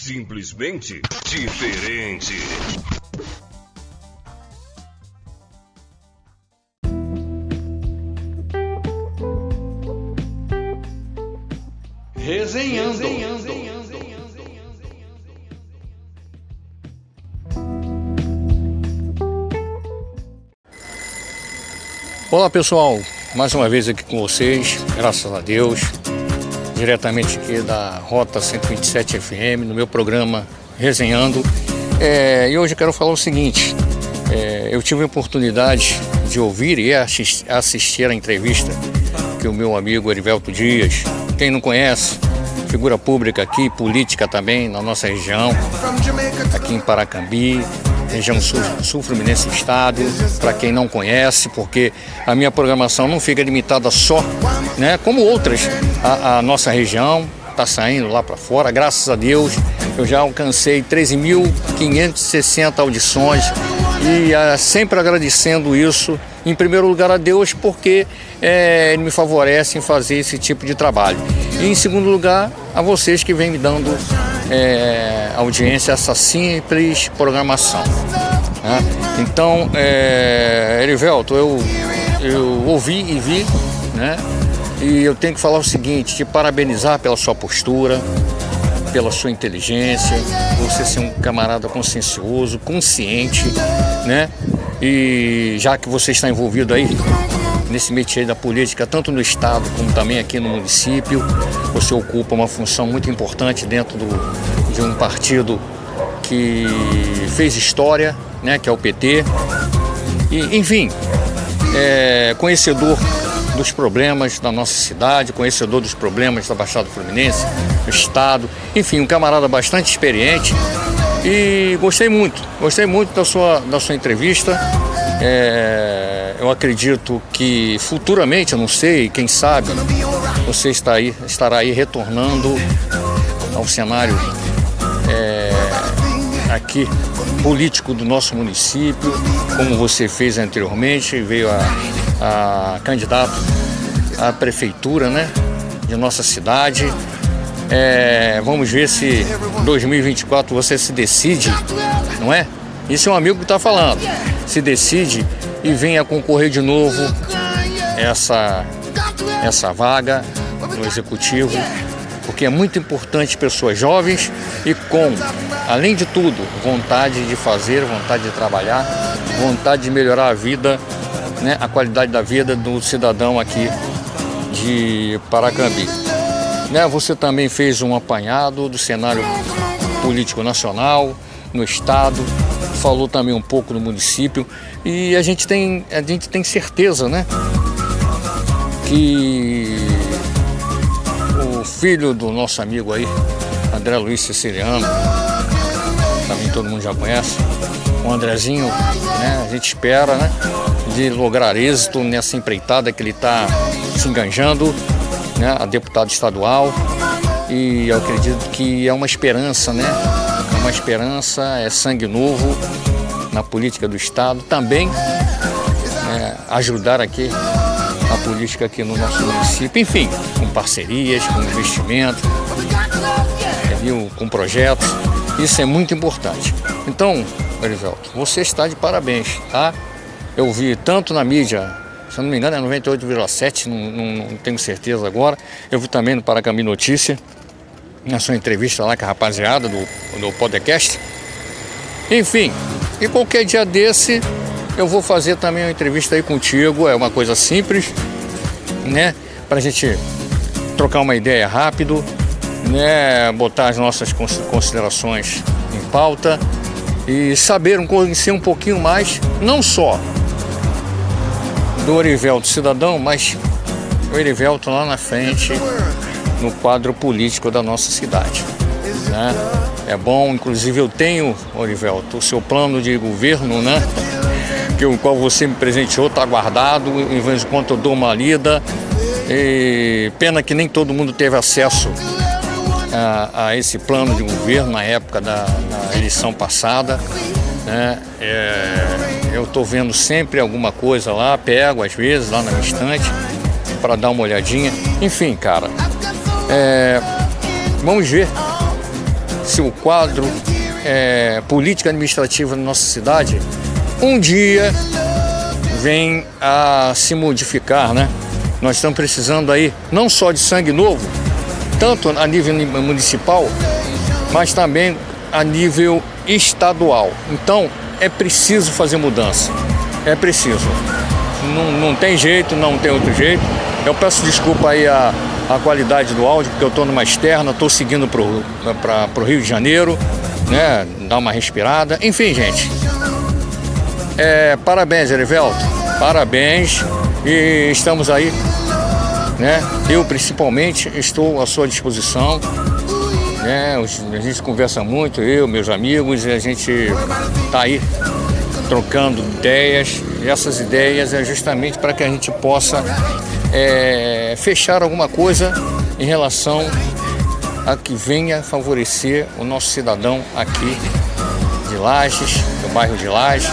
Simplesmente diferente. Resenhando. Olá pessoal, mais uma vez aqui com vocês, graças a Deus, diretamente aqui da Rota 127 FM, no meu programa Resenhando. É, e hoje eu quero falar o seguinte: é, eu tive a oportunidade de ouvir e assistir a entrevista que o meu amigo Erivelto Dias, quem não conhece, figura pública aqui, política também na nossa região, aqui em Paracambi, região sul, sul Fluminense Estado, para quem não conhece, porque a minha programação não fica limitada só, né, como outras, a, a nossa região está saindo lá para fora, graças a Deus, eu já alcancei 13.560 audições e uh, sempre agradecendo isso, em primeiro lugar a Deus, porque é, ele me favorece em fazer esse tipo de trabalho. E em segundo lugar, a vocês que vêm me dando é, audiência essa simples programação. Né? Então, é, Erivelto, eu, eu ouvi e vi, né? E eu tenho que falar o seguinte, te parabenizar pela sua postura, pela sua inteligência, você ser um camarada consciencioso, consciente, né? E já que você está envolvido aí nesse métier da política, tanto no estado como também aqui no município, você ocupa uma função muito importante dentro do, de um partido que fez história, né? Que é o PT. E, enfim, é, conhecedor dos problemas da nossa cidade, conhecedor dos problemas da Baixada Fluminense, do Estado, enfim, um camarada bastante experiente e gostei muito, gostei muito da sua, da sua entrevista. É, eu acredito que futuramente, eu não sei, quem sabe, você está aí, estará aí retornando ao cenário é, aqui político do nosso município, como você fez anteriormente, veio a, a candidato à prefeitura né, de nossa cidade. É, vamos ver se 2024 você se decide, não é? Isso é um amigo que está falando. Se decide e venha concorrer de novo essa, essa vaga no executivo porque é muito importante pessoas jovens e com, além de tudo, vontade de fazer, vontade de trabalhar, vontade de melhorar a vida, né, a qualidade da vida do cidadão aqui de Paracambi. Né, você também fez um apanhado do cenário político nacional, no estado, falou também um pouco no município e a gente tem, a gente tem certeza, né, que filho do nosso amigo aí, André Luiz Siciliano, também todo mundo já conhece. O Andrezinho, né, a gente espera, né, de lograr êxito nessa empreitada que ele está se enganjando, né, a deputado estadual. E eu acredito que é uma esperança, né? É uma esperança, é sangue novo na política do Estado. Também é, ajudar aqui a política aqui no nosso município, enfim, com parcerias, com investimento, entendeu? com projetos. Isso é muito importante. Então, Erivelto, você está de parabéns, tá? Eu vi tanto na mídia, se eu não me engano é 98,7, não, não, não, tenho certeza agora. Eu vi também no Paracambi Notícia, na sua entrevista lá com a rapaziada do, do podcast. Enfim, e qualquer dia desse eu vou fazer também uma entrevista aí contigo, é uma coisa simples, né? Pra gente trocar uma ideia rápido, né? Botar as nossas considerações em pauta e saber conhecer um pouquinho mais, não só do Orivelto cidadão, mas o Orivelto lá na frente no quadro político da nossa cidade. Né? É bom, inclusive eu tenho, Orivelto, o seu plano de governo, né? que o qual você me presenteou está guardado, em vez de quanto eu dou uma lida. E pena que nem todo mundo teve acesso a, a esse plano de governo na época da, eleição passada. Né? É, eu estou vendo sempre alguma coisa lá, pego às vezes lá na estante para dar uma olhadinha. Enfim, cara, é, vamos ver se o quadro é, política administrativa na nossa cidade um dia vem a se modificar, né? Nós estamos precisando aí não só de sangue novo, tanto a nível municipal, mas também a nível estadual. Então é preciso fazer mudança. É preciso. Não, não tem jeito, não tem outro jeito. Eu peço desculpa aí a, a qualidade do áudio, porque eu estou numa externa, estou seguindo para o Rio de Janeiro, né? Dar uma respirada. Enfim, gente. É, parabéns, Erivelto. Parabéns. E estamos aí, né? Eu principalmente estou à sua disposição. Né? A gente conversa muito, eu, meus amigos, e a gente tá aí trocando ideias. E essas ideias é justamente para que a gente possa é, fechar alguma coisa em relação a que venha favorecer o nosso cidadão aqui de Lages, do bairro de Lages,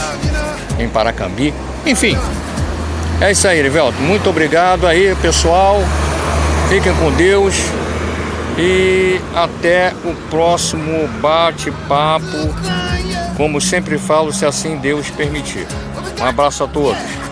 em Paracambi. Enfim, é isso aí, Rivelto. Muito obrigado aí, pessoal. Fiquem com Deus. E até o próximo bate-papo. Como sempre falo, se assim Deus permitir. Um abraço a todos.